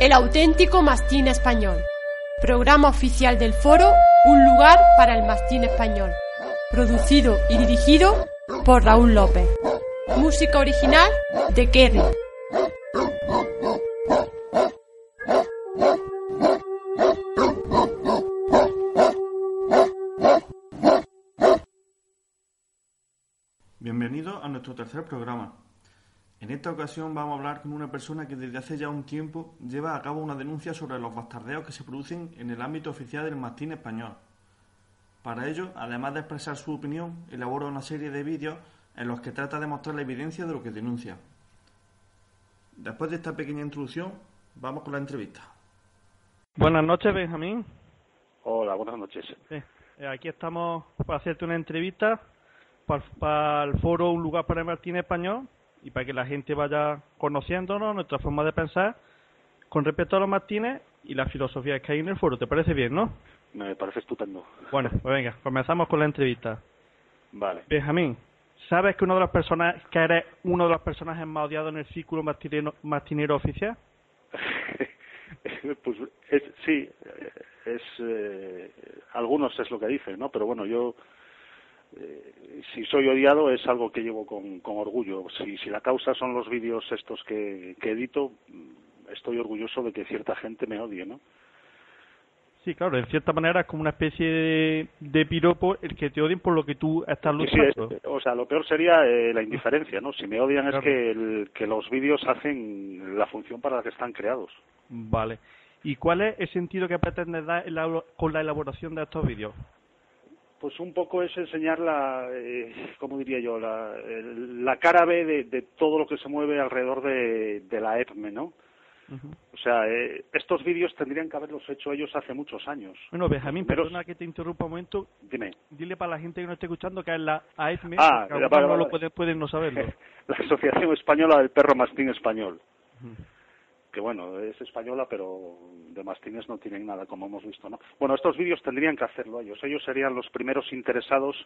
El auténtico mastín español. Programa oficial del foro Un lugar para el mastín español. Producido y dirigido por Raúl López. Música original de Kerry. Bienvenido a nuestro tercer programa. En esta ocasión vamos a hablar con una persona que desde hace ya un tiempo lleva a cabo una denuncia sobre los bastardeos que se producen en el ámbito oficial del mastín español. Para ello, además de expresar su opinión, elabora una serie de vídeos en los que trata de mostrar la evidencia de lo que denuncia. Después de esta pequeña introducción, vamos con la entrevista. Buenas noches, Benjamín. Hola, buenas noches. Sí, eh, aquí estamos para hacerte una entrevista para, para el foro Un lugar para el Martín Español y para que la gente vaya conociéndonos, nuestra forma de pensar con respecto a los Martínez y la filosofía que hay en el foro. ¿Te parece bien, no? Me parece estupendo. Bueno, pues venga, comenzamos con la entrevista. Vale. Benjamín, ¿sabes que uno de los personajes, que eres uno de los personajes más odiados en el círculo martinero, martinero oficial? pues es, sí, es eh, algunos es lo que dicen, ¿no? Pero bueno, yo eh, si soy odiado es algo que llevo con, con orgullo. Si, si la causa son los vídeos estos que, que edito, mm, estoy orgulloso de que cierta gente me odie, ¿no? Sí, claro, en cierta manera es como una especie de, de piropo el que te odien por lo que tú estás Sí, sí, luchando. es- o sea, lo peor sería eh, la indiferencia, ¿no? Si me odian Claro. es que, el- que los vídeos hacen la función para la que están creados. Vale. ¿Y cuál es el sentido que pretendes dar en la- con la elaboración de estos vídeos? Pues un poco es enseñar la, eh, ¿cómo diría yo? La, cara B de, de todo lo que se mueve alrededor de, de la EPME, ¿no? Ujú. O sea, eh, estos vídeos tendrían que haberlos hecho ellos hace muchos años. Bueno, Benjamín, Pero- perdona que te interrumpa un momento. Dime. Dile para la gente que no esté escuchando que es la AFM, Ah, vale, no lo pueden, pueden no saberlo. La Asociación Española del Perro Mastín Español. Que bueno, es española, pero de mastines no tienen nada, como hemos visto, ¿no? Bueno, estos vídeos tendrían que hacerlo ellos. Ellos serían los primeros interesados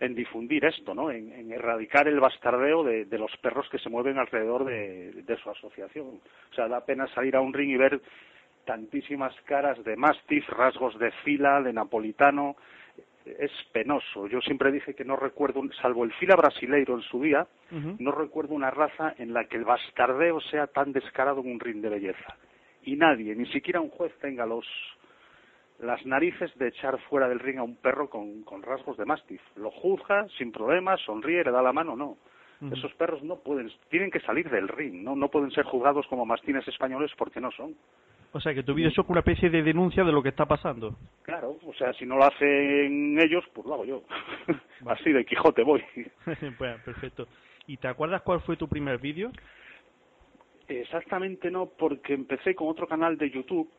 en difundir esto, ¿no? En, erradicar el bastardeo de, de los perros que se mueven alrededor de, de su asociación. O sea, da pena salir a un ring y ver tantísimas caras de mastif, rasgos de fila, de napolitano. Es penoso. Yo siempre dije que no recuerdo, salvo el fila brasileiro en su día, no recuerdo una raza en la que el bastardeo sea tan descarado en un ring de belleza. Y nadie, ni siquiera un juez tenga los las narices de echar fuera del ring a un perro con, con rasgos de mastif. Lo juzga sin problemas, sonríe, le da la mano, no. Esos perros no pueden, tienen que salir del ring, no, no pueden ser juzgados como mastines españoles porque no son. O sea, que tu vídeo es una especie de denuncia de lo que está pasando. Claro, o sea, si no lo hacen ellos, pues lo hago yo. Así de Quijote voy. bueno, perfecto. ¿Y te acuerdas cuál fue tu primer vídeo? Exactamente no, porque empecé con otro canal de YouTube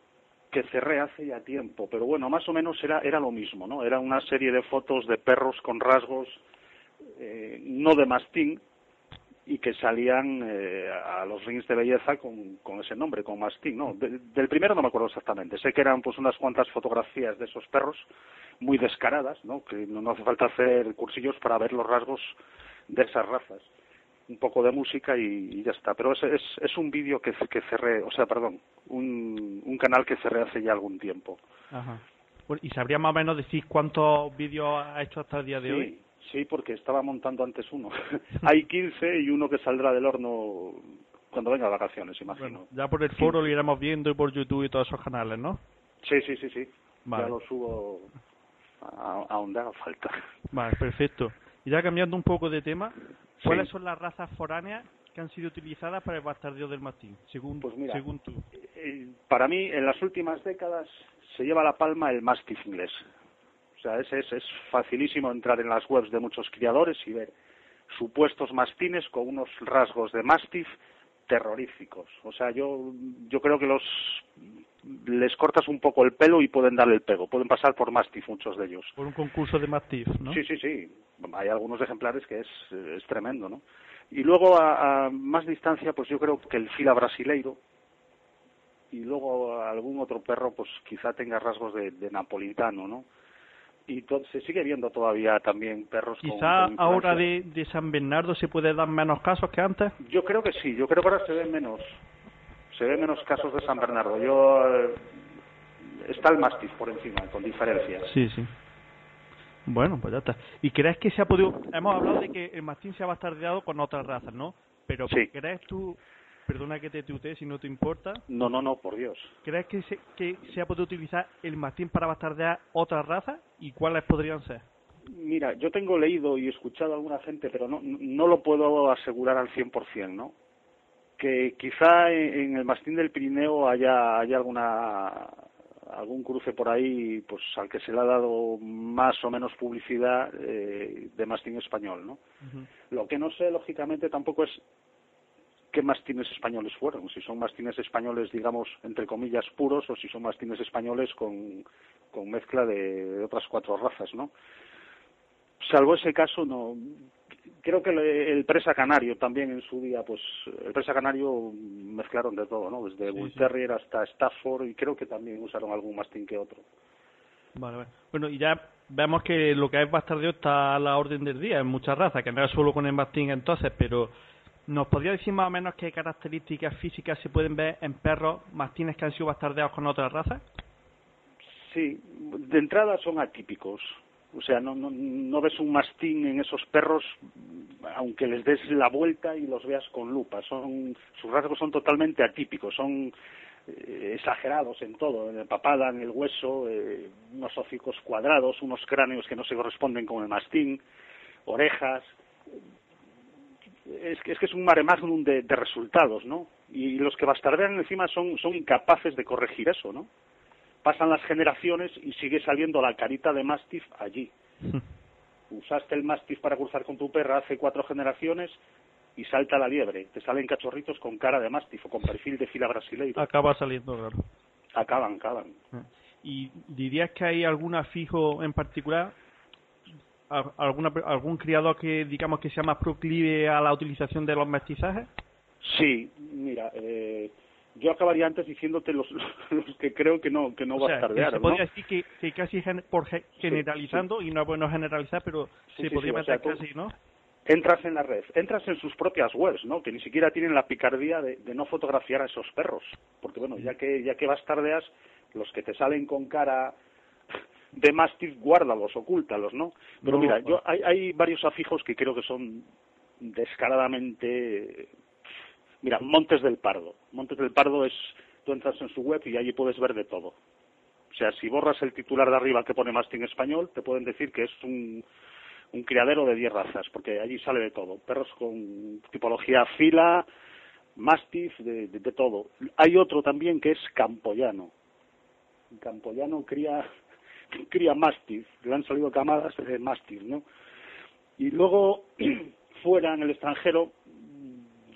que cerré hace ya tiempo, pero bueno, más o menos era, era lo mismo, ¿no? Era una serie de fotos de perros con rasgos eh, no de mastín y que salían eh, a los rings de belleza con, con ese nombre, con mastín, ¿no? De- del primero no me acuerdo exactamente, sé que eran pues unas cuantas fotografías de esos perros muy descaradas, ¿no? Que no, no hace falta hacer cursillos para ver los rasgos de esas razas un poco de música y, y ya está. Pero es, es, es un vídeo que, que cerré, o sea, perdón, un, un canal que cerré hace ya algún tiempo. Ajá. Bueno, ¿Y sabría más o menos decir cuántos vídeos has hecho hasta el día de hoy? Sí, porque estaba montando antes uno. Hay 15 y uno que saldrá del horno cuando venga de vacaciones, imagino. Bueno, ya por el foro lo iremos viendo y por YouTube y todos esos canales, ¿no? Sí, sí, sí, sí. Vale. Ya lo subo a, a donde haga falta. Vale, perfecto. Y ya cambiando un poco de tema, ¿cuáles Sí. son las razas foráneas que han sido utilizadas para el bastardeo del mastín, según, Pues mira, según tú? Eh, para mí, en las últimas décadas, se lleva la palma el mastif inglés. O sea, es, es, es facilísimo entrar en las webs de muchos criadores y ver supuestos mastines con unos rasgos de mastif terroríficos. O sea, yo, yo creo que los les cortas un poco el pelo y pueden darle el pego. Pueden pasar por mastif muchos de ellos. Por un concurso de mastif, ¿no? Sí, sí, sí. Hay algunos ejemplares que es, es tremendo, ¿no? Y luego a, a más distancia, pues yo creo que el fila brasileiro y luego algún otro perro, pues quizá tenga rasgos de, de napolitano, ¿no? Y se sigue viendo todavía también perros Quizá con ahora de, de San Bernardo se puede dar menos casos que antes. Yo creo que sí, yo creo que ahora se ven menos. Se ven menos casos de San Bernardo. Yo eh, está el Mastiff por encima, con diferencia. Sí, sí. Bueno, pues ya está. ¿Y crees que se ha podido...? Hemos hablado de que el mastín se ha bastardeado con otras razas, ¿no? Pero Sí. ¿crees tú, perdona que te tutee si no te importa, No, no, no, por Dios. ¿crees que se, que se ha podido utilizar el mastín para bastardear otras razas? ¿Y cuáles podrían ser? Mira, yo tengo leído y escuchado a alguna gente, pero no, no lo puedo asegurar al 100%, ¿no? Que quizá en, el mastín del Pirineo haya, haya alguna algún cruce por ahí, pues al que se le ha dado más o menos publicidad eh, de mastín español, ¿no? Lo que no sé, lógicamente, tampoco es qué mastines españoles fueron, si son mastines españoles, digamos, entre comillas, puros, o si son mastines españoles con, con mezcla de, otras cuatro razas, ¿no? Salvo ese caso, no. Creo que le- el presa canario también en su día, pues el presa canario mezclaron de todo, ¿no? Desde Bull Terrier hasta Stafford y creo que también usaron algún mastín que otro. Vale, vale. Bueno, y ya vemos que lo que es bastardeo está a la orden del día en muchas razas, que no es solo con el mastín entonces, pero ¿nos podría decir más o menos qué características físicas se pueden ver en perros mastines que han sido bastardeados con otras razas? Sí, de entrada son atípicos. O sea, no, no, no ves un mastín en esos perros, aunque les des la vuelta y los veas con lupa. Son, sus rasgos son totalmente atípicos, son eh, exagerados en todo, en la papada, en el hueso, eh, unos hocicos cuadrados, unos cráneos que no se corresponden con el mastín, orejas. Es que es, que es un mare magnum de, de resultados, ¿no? Y los que bastardean encima son, son incapaces de corregir eso, ¿no? pasan las generaciones y sigue saliendo la carita de Mastiff allí. Usaste el Mastiff para cruzar con tu perra hace cuatro generaciones y salta la liebre. Te salen cachorritos con cara de Mastiff o con perfil de fila brasileiro. Acaba saliendo raro. Acaban, acaban. ¿Y dirías que hay alguna fijo en particular? Al- ¿Alguna, ¿Algún criador que digamos que sea más proclive a la utilización de los mestizajes? Sí, mira, eh, yo acabaría antes diciéndote los, los que creo que no que no O sea, que bastardearon, se ¿no? podría decir que, que casi gen- por ge- generalizando, y no es bueno generalizar, pero Sí, se podría o meter sea, casi, ¿no? entras en la red, entras en sus propias webs, ¿no? Que ni siquiera tienen la picardía de, de no fotografiar a esos perros, porque bueno, ya que ya que bastardeas, los que te salen con cara de Mastiff, guárdalos, ocúltalos, ¿no? Pero No, mira, yo hay, hay varios afijos que creo que son descaradamente, mira, Montes del Pardo. Montes del Pardo es, tú entras en su web y allí puedes ver de todo. O sea, si borras el titular de arriba que pone Mastín español, te pueden decir que es un, un criadero de 10 razas, porque allí sale de todo. Perros con tipología fila, Mastiff, de, de- de todo. Hay otro también que es Campoyano. Campoyano cría, cría Mastiff, le han salido camadas de Mastiff, ¿no? Y luego, fuera en el extranjero,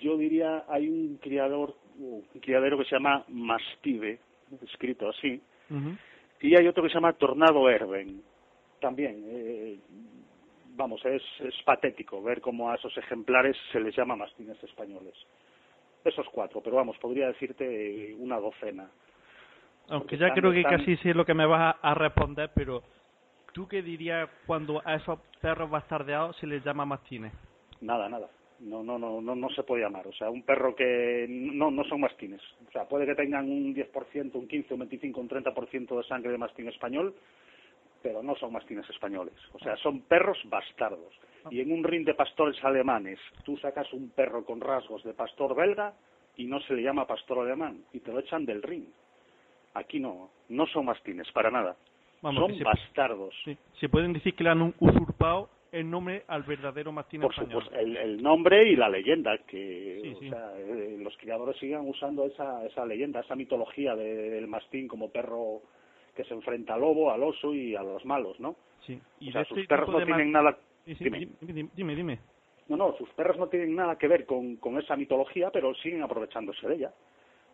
yo diría hay un criador, un criadero que se llama Mastive, escrito así, y hay otro que se llama Tornado Erben. También, eh, vamos, es, es patético ver cómo a esos ejemplares se les llama mastines españoles. Esos cuatro, pero vamos, podría decirte una docena. Aunque ya creo que están- casi sé lo que me vas a, a responder, pero ¿tú qué dirías cuando a esos perros bastardeados se les llama mastines? Nada, nada. No, no, no, no, no se puede llamar. O sea, un perro que no, no son mastines. O sea, puede que tengan un 10%, un 15, un 25, un 30% de sangre de mastín español, pero no son mastines españoles. O sea, son perros bastardos. Y en un ring de pastores alemanes, tú sacas un perro con rasgos de pastor belga y no se le llama pastor alemán y te lo echan del ring. Aquí no, no son mastines, para nada. Vamos, son se- bastardos. Sí, se pueden decir que le han usurpado el nombre al verdadero mastín por español. supuesto, el, el nombre y la leyenda, que Sí, o sí. sea, eh, los criadores sigan usando esa, esa leyenda, esa mitología de- del mastín como perro que se enfrenta al lobo, al oso y a los malos, ¿no? Sí. Y o sea, de sus este perros no tienen nada... Dime, dime, dime, dime. No, no, sus perros no tienen nada que ver con, con esa mitología, pero siguen aprovechándose de ella.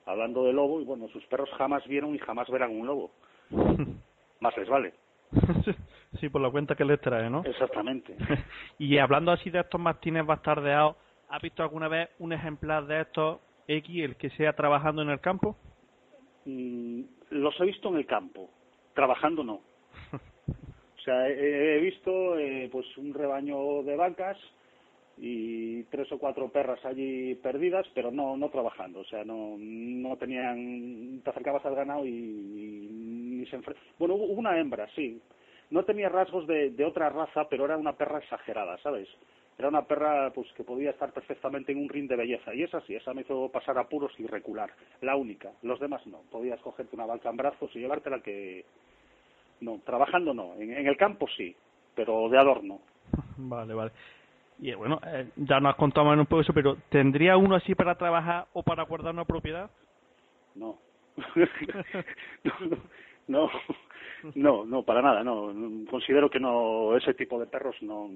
Hablando de lobo, y bueno, sus perros jamás vieron y jamás verán un lobo. Más les vale. sí, por la cuenta que les trae, ¿no? Exactamente. y hablando así de estos mastines bastardeados, ¿has visto alguna vez un ejemplar de estos X, el que sea trabajando en el campo? Mm, los he visto en el campo, trabajando no. O sea, he, he visto eh, pues un rebaño de vacas y tres o cuatro perras allí perdidas, pero no no trabajando, o sea, no no tenían te acercabas al ganado y, ni se enfre... bueno, hubo una hembra, sí. No tenía rasgos de, de otra raza, pero era una perra exagerada, ¿sabes? Era una perra pues que podía estar perfectamente en un ring de belleza y esa sí, esa me hizo pasar apuros y recular, la única. Los demás no, podías cogerte una vaca en brazos y llevártela que no, trabajando no, en, en el campo sí, pero de adorno. Vale, vale. Y eh, bueno, eh, ya nos has contado más un poco eso, pero ¿tendría uno así para trabajar o para guardar una propiedad? No. no, no, no, para nada, no. Considero que no, ese tipo de perros no,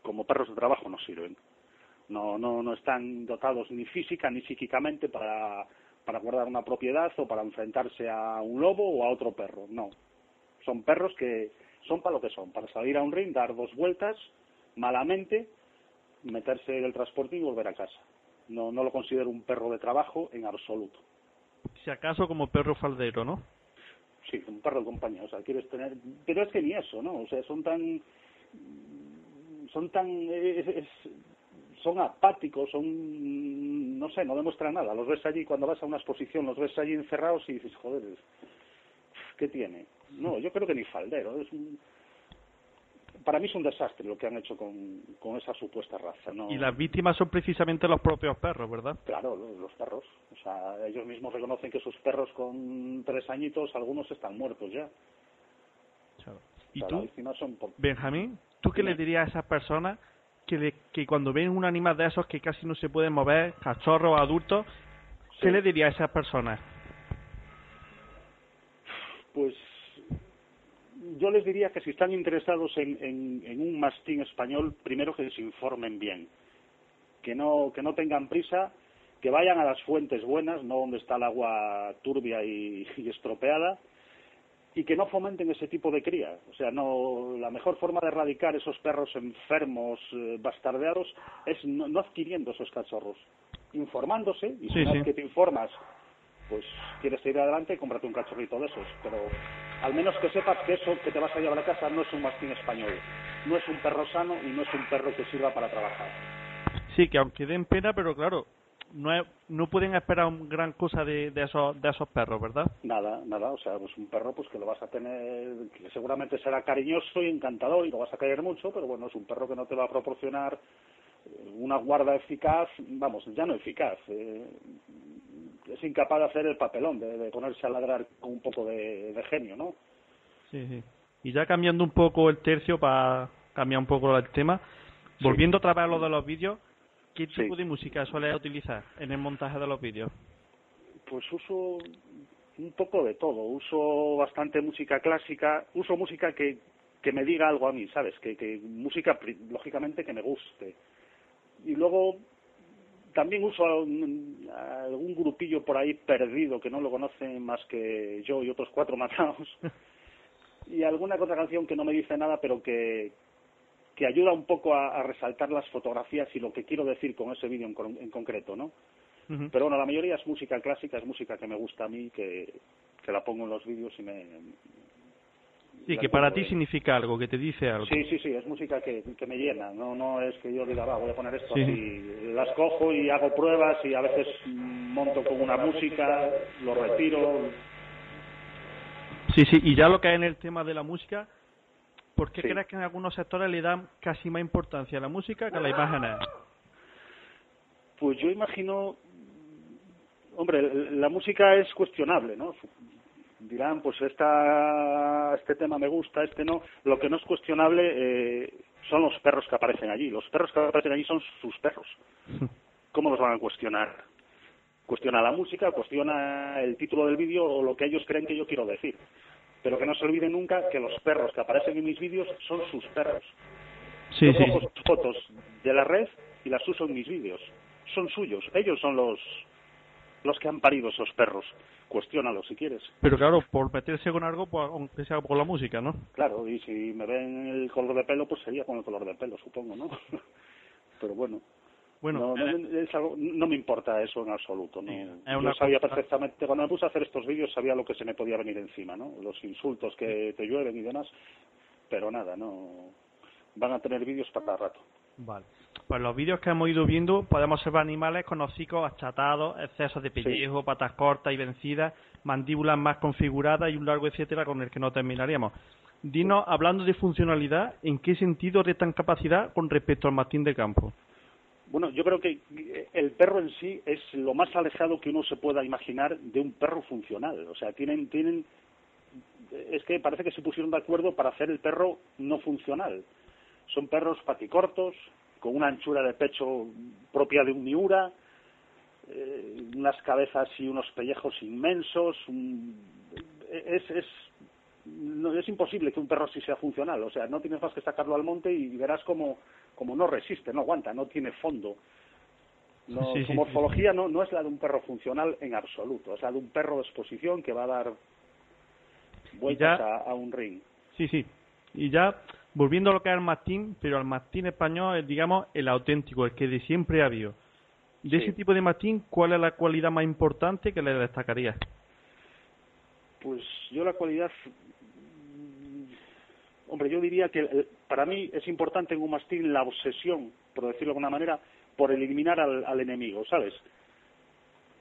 como perros de trabajo no sirven. No, no, no están dotados ni física ni psíquicamente para, para guardar una propiedad o para enfrentarse a un lobo o a otro perro. No. Son perros que son para lo que son, para salir a un ring, dar dos vueltas malamente meterse en el transporte y volver a casa. No, no lo considero un perro de trabajo en absoluto. Si acaso como perro faldero, ¿no? Sí, un perro de compañía, o sea, quieres tener... Pero es que ni eso, ¿no? O sea, son tan... Son tan... son apáticos, son... No sé, no demuestran nada. Los ves allí, cuando vas a una exposición, los ves allí encerrados y dices, joder, ¿qué tiene? No, yo creo que ni faldero, es un para mí es un desastre lo que han hecho con, con esa supuesta raza. ¿no? Y las víctimas son precisamente los propios perros, ¿verdad? Claro, los perros. O sea, ellos mismos reconocen que sus perros con tres añitos, algunos están muertos ya. ¿Y tú, Benjamín, tú qué le dirías a esas personas que, que cuando ven un animal de esos que casi no se pueden mover, cachorros, adultos, ¿qué le dirías a esas personas? Pues yo les diría que si están interesados en, en, un mastín español, primero que se informen bien, que no, que no tengan prisa, que vayan a las fuentes buenas, no donde está el agua turbia y, estropeada, y que no fomenten ese tipo de cría. O sea, no, la mejor forma de erradicar esos perros enfermos, eh, bastardeados, es no, adquiriendo esos cachorros, informándose, y si una que te informas pues quieres ir adelante, cómprate un cachorrito de esos. Pero al menos que sepas que eso que te vas a llevar a casa no es un mastín español, no es un perro sano y no es un perro que sirva para trabajar. Sí, que aunque den pena, pero claro, no, no pueden esperar gran cosa de, de, esos, de esos perros, ¿verdad? Nada, nada, o sea, pues un perro pues que lo vas a tener, que seguramente será cariñoso y encantador y lo vas a caer mucho, pero bueno, es un perro que no te va a proporcionar una guarda eficaz, vamos, ya no eficaz, eh, es incapaz de hacer el papelón, de, ponerse a ladrar con un poco de, genio, ¿no? Sí, sí. Y ya cambiando un poco el tercio para cambiar un poco el tema, volviendo otra vez a lo de los vídeos, ¿qué tipo de música suele utilizar en el montaje de los vídeos? Pues uso un poco de todo. Uso bastante música clásica, uso música que, que me diga algo a mí, ¿sabes? Que, que música, lógicamente, que me guste. Y luego también uso algún grupillo por ahí perdido que no lo conocen más que yo y otros cuatro matados y alguna otra canción que no me dice nada pero que, que ayuda un poco a, resaltar las fotografías y lo que quiero decir con ese vídeo en, en, concreto, ¿no? Pero bueno, la mayoría es música clásica, es música que me gusta a mí, que, que la pongo en los vídeos y me, Sí, que para ti significa algo, que te dice algo. Sí, sí, sí, es música que, que me llena, no no es que yo diga, va, voy a poner esto así. Las cojo y hago pruebas y a veces monto con una música, lo retiro. Sí, sí, y ya lo que hay en el tema de la música, ¿por qué crees que en algunos sectores le dan casi más importancia a la música que a la imagen? Pues yo imagino, hombre, la música es cuestionable, ¿no? Dirán, pues esta, este tema me gusta, este no. Lo que no es cuestionable eh, son los perros que aparecen allí. Los perros que aparecen allí son sus perros. ¿Cómo los van a cuestionar? Cuestiona la música, cuestiona el título del vídeo o lo que ellos creen que yo quiero decir. Pero que no se olviden nunca que los perros que aparecen en mis vídeos son sus perros. Sí, yo cojo fotos de la red y las uso en mis vídeos. Son suyos. Ellos son los, los que han parido esos perros cuestiónalo si quieres. Pero claro, por meterse con algo, pues, aunque sea por la música, ¿no? Claro, y si me ven el color de pelo, pues sería con el color de pelo, supongo, ¿no? Pero bueno. Bueno, no, eh, no, me importa eso en absoluto. ¿no? Yo sabía perfectamente, cuando me puse a hacer estos vídeos, sabía lo que se me podía venir encima, ¿no? Los insultos que te llueven y demás. Pero nada, no. Van a tener vídeos para rato. Vale. Pues los vídeos que hemos ido viendo podemos observar animales con hocicos achatados, excesos de pellejo, patas cortas y vencidas, mandíbulas más configuradas y un largo etcétera con el que no terminaríamos. Dinos, hablando de funcionalidad, ¿en qué sentido restan capacidad con respecto al mastín de campo? Bueno, yo creo que el perro en sí es lo más alejado que uno se pueda imaginar de un perro funcional. O sea, tienen, tienen, es que parece que se pusieron de acuerdo para hacer el perro no funcional. Son perros paticortos, con una anchura de pecho propia de un miura, eh, unas cabezas y unos pellejos inmensos. es, es, no, es imposible que un perro así sea funcional. O sea, no tienes más que sacarlo al monte y verás como, como no resiste, no aguanta, no tiene fondo. No, su morfología no, no es la de un perro funcional en absoluto, es la de un perro de exposición que va a dar vueltas a, un ring. Sí, sí. Y ya volviendo a lo que es el mastín, pero el mastín español es, digamos, el auténtico, el que de siempre ha habido. De ese tipo de mastín, ¿cuál es la cualidad más importante que le destacaría? Pues yo la cualidad, hombre, yo diría que eh, para mí es importante en un mastín la obsesión, por decirlo de alguna manera, por eliminar al, enemigo, ¿sabes?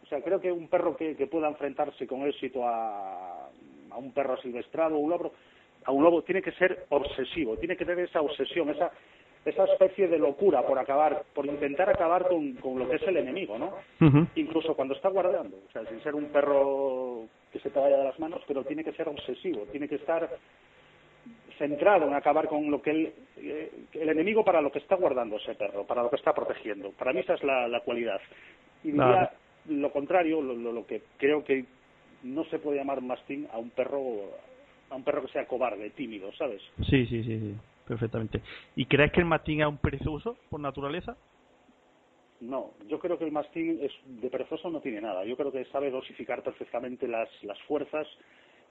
O sea, creo que un perro que, pueda enfrentarse con éxito a, a un perro silvestrado o un lobo, a un lobo tiene que ser obsesivo, tiene que tener esa obsesión, esa esa especie de locura por acabar, por intentar acabar con, con lo que es el enemigo, ¿no? Incluso cuando está guardando, o sea, sin ser un perro que se te vaya de las manos, pero tiene que ser obsesivo, tiene que estar centrado en acabar con lo que el, eh, el enemigo para lo que está guardando ese perro, para lo que está protegiendo. Para mí esa es la, la cualidad. Y diría lo contrario, lo, lo, lo que creo que no se puede llamar mastín a un perro a un perro que sea cobarde, tímido, ¿sabes? Sí, sí, sí, sí, perfectamente. ¿Y crees que el mastín es un perezoso por naturaleza? No, yo creo que el mastín es, de perezoso no tiene nada. Yo creo que sabe dosificar perfectamente las, las fuerzas,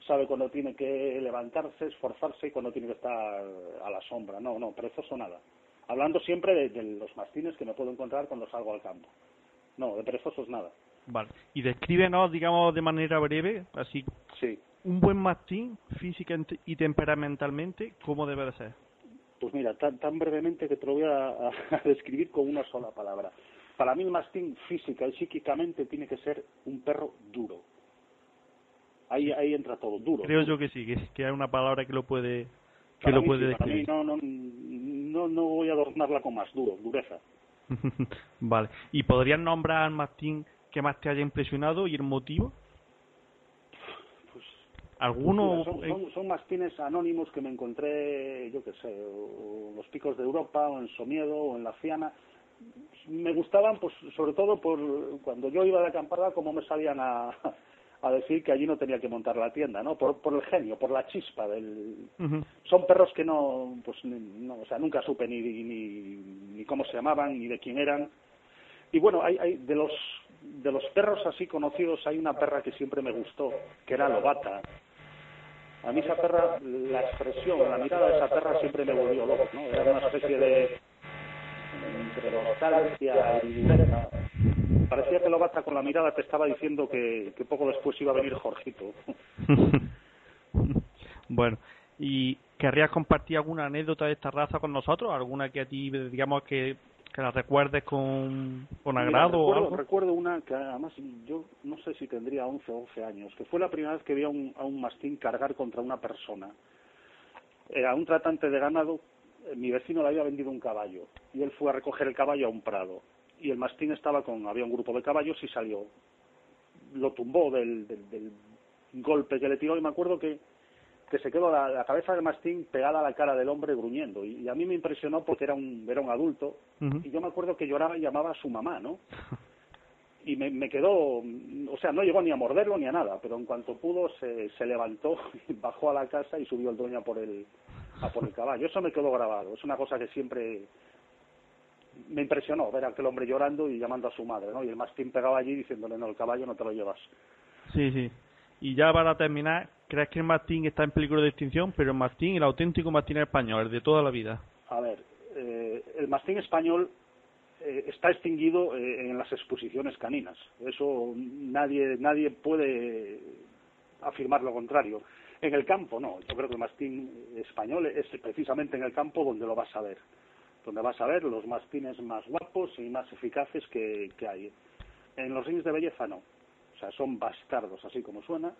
sabe cuando tiene que levantarse, esforzarse y cuando tiene que estar a la sombra. No, no, perezoso nada. Hablando siempre de, de los mastines que me puedo encontrar cuando salgo al campo. No, de perezosos nada. Vale. Y descríbenos, digamos, de manera breve, así, sí un buen mastín física y temperamentalmente, ¿cómo debe de ser? Pues mira, tan, tan brevemente que te lo voy a, describir con una sola palabra. Para mí el mastín física y psíquicamente tiene que ser un perro duro. Ahí, ahí entra todo, duro. Creo yo que sí, que, que hay una palabra que lo puede que lo puede describir. no, no, no, no voy a adornarla con más duro, dureza. vale. ¿Y podrías nombrar al mastín que más te haya impresionado y el motivo? ¿Alguno? Son, son, mastines anónimos que me encontré, yo qué sé, en los picos de Europa, o en Somiedo, o en la Ciana. Me gustaban, pues, sobre todo por cuando yo iba de acampada, cómo me salían a, a decir que allí no tenía que montar la tienda, ¿no? Por, por el genio, por la chispa del... Son perros que no, pues, no, o sea, nunca supe ni, ni, ni cómo se llamaban, ni de quién eran. Y bueno, hay, hay de los de los perros así conocidos hay una perra que siempre me gustó, que era Lobata. A mí esa perra, la expresión, la mirada de esa perra siempre me volvió loco, ¿no? Era una especie de entre nostalgia y Parecía que Lobata con la mirada te estaba diciendo que, que poco después iba a venir Jorgito. bueno, ¿y querrías compartir alguna anécdota de esta raza con nosotros? ¿Alguna que a ti, digamos, que que la recuerdes con, con agrado recuerdo, o algo. Recuerdo una que además yo no sé si tendría 11 o 12 años, que fue la primera vez que vi a un, a un mastín cargar contra una persona. Era un tratante de ganado, eh, mi vecino le había vendido un caballo y él fue a recoger el caballo a un prado y el mastín estaba con, había un grupo de caballos y salió. Lo tumbó del, del, del golpe que le tiró y me acuerdo que que se quedó la, cabeza del mastín pegada a la cara del hombre gruñendo. Y, a mí me impresionó porque era un, era un adulto. Y yo me acuerdo que lloraba y llamaba a su mamá, ¿no? Y me, me quedó, o sea, no llegó ni a morderlo ni a nada, pero en cuanto pudo se, se levantó, bajó a la casa y subió el dueño por el, a por el caballo. Eso me quedó grabado. Es una cosa que siempre me impresionó ver a aquel hombre llorando y llamando a su madre, ¿no? Y el mastín pegaba allí diciéndole, no, el caballo no te lo llevas. Sí, sí. Y ya para terminar, ¿crees que el mastín está en peligro de extinción? Pero el mastín, el auténtico mastín español, el de toda la vida. A ver, eh, el mastín español eh, está extinguido eh, en las exposiciones caninas. Eso nadie, nadie puede afirmar lo contrario. En el campo no. Yo creo que el mastín español es precisamente en el campo donde lo vas a ver. donde vas a ver los mastines más guapos y más eficaces que, hay. En los rings de belleza no. O sea, son bastardos, así como suena.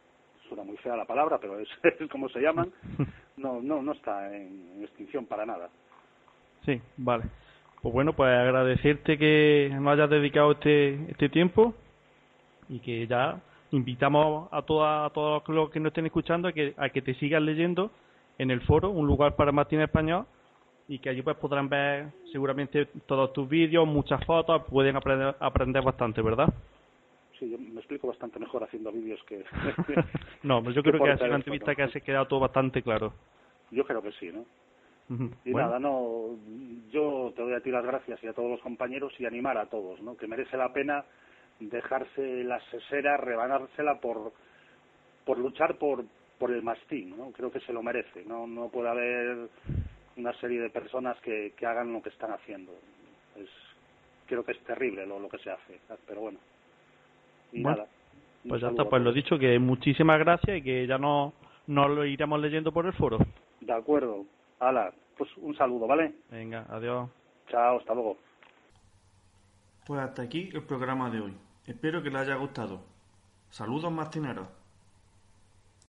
Suena muy fea la palabra, pero es, como se llaman. No, no, no está en, extinción para nada. Sí, vale. Pues bueno, pues agradecerte que nos hayas dedicado este, este tiempo y que ya invitamos a, toda, a todos los que nos estén escuchando a que, a que te sigan leyendo en el foro, un lugar para Martín Español, y que allí pues podrán ver seguramente todos tus vídeos, muchas fotos, pueden aprender, aprender bastante, ¿verdad? Sí, yo me explico bastante mejor haciendo vídeos que... no, pues yo creo que ha sido una entrevista que ha quedado todo bastante claro. Yo creo que sí, ¿no? Y nada, no, yo te doy a ti las gracias y a todos los compañeros y animar a todos, ¿no? Que merece la pena dejarse la sesera, rebanársela por, por luchar por, por el mastín, ¿no? Creo que se lo merece, no, no puede haber una serie de personas que, que hagan lo que están haciendo. Es, creo que es terrible lo, lo que se hace, pero bueno. Y nada. Pues ya está, pues lo dicho, que muchísimas gracias y que ya no, no lo iremos leyendo por el foro. De acuerdo. Hala, pues un saludo, ¿vale? Venga, adiós. Chao, hasta luego. Pues hasta aquí el programa de hoy. Espero que les haya gustado. Saludos martineros.